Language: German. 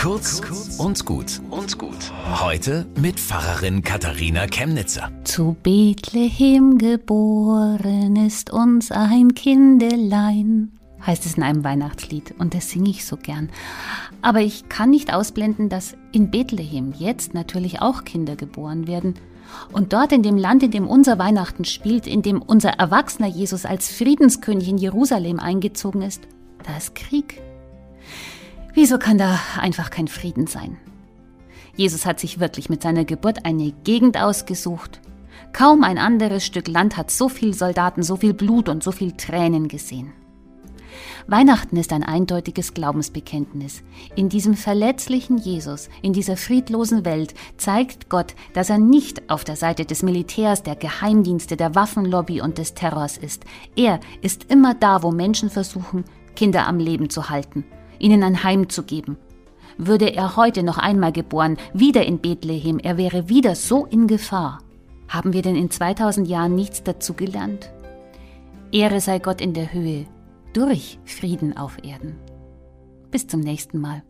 Kurz und gut und gut. Heute mit Pfarrerin Katharina Chemnitzer. Zu Bethlehem geboren ist uns ein Kindelein, heißt es in einem Weihnachtslied und das singe ich so gern. Aber ich kann nicht ausblenden, dass in Bethlehem jetzt natürlich auch Kinder geboren werden. Und dort in dem Land, in dem unser Weihnachten spielt, in dem unser erwachsener Jesus als Friedenskönig in Jerusalem eingezogen ist, da ist Krieg. Wieso kann da einfach kein Frieden sein? Jesus hat sich wirklich mit seiner Geburt eine Gegend ausgesucht. Kaum ein anderes Stück Land hat so viel Soldaten, so viel Blut und so viel Tränen gesehen. Weihnachten ist ein eindeutiges Glaubensbekenntnis. In diesem verletzlichen Jesus, in dieser friedlosen Welt zeigt Gott, dass er nicht auf der Seite des Militärs, der Geheimdienste, der Waffenlobby und des Terrors ist. Er ist immer da, wo Menschen versuchen, Kinder am Leben zu halten ihnen ein Heim zu geben. Würde er heute noch einmal geboren, wieder in Bethlehem, er wäre wieder so in Gefahr. Haben wir denn in 2000 Jahren nichts dazu gelernt? Ehre sei Gott in der Höhe, durch Frieden auf Erden. Bis zum nächsten Mal.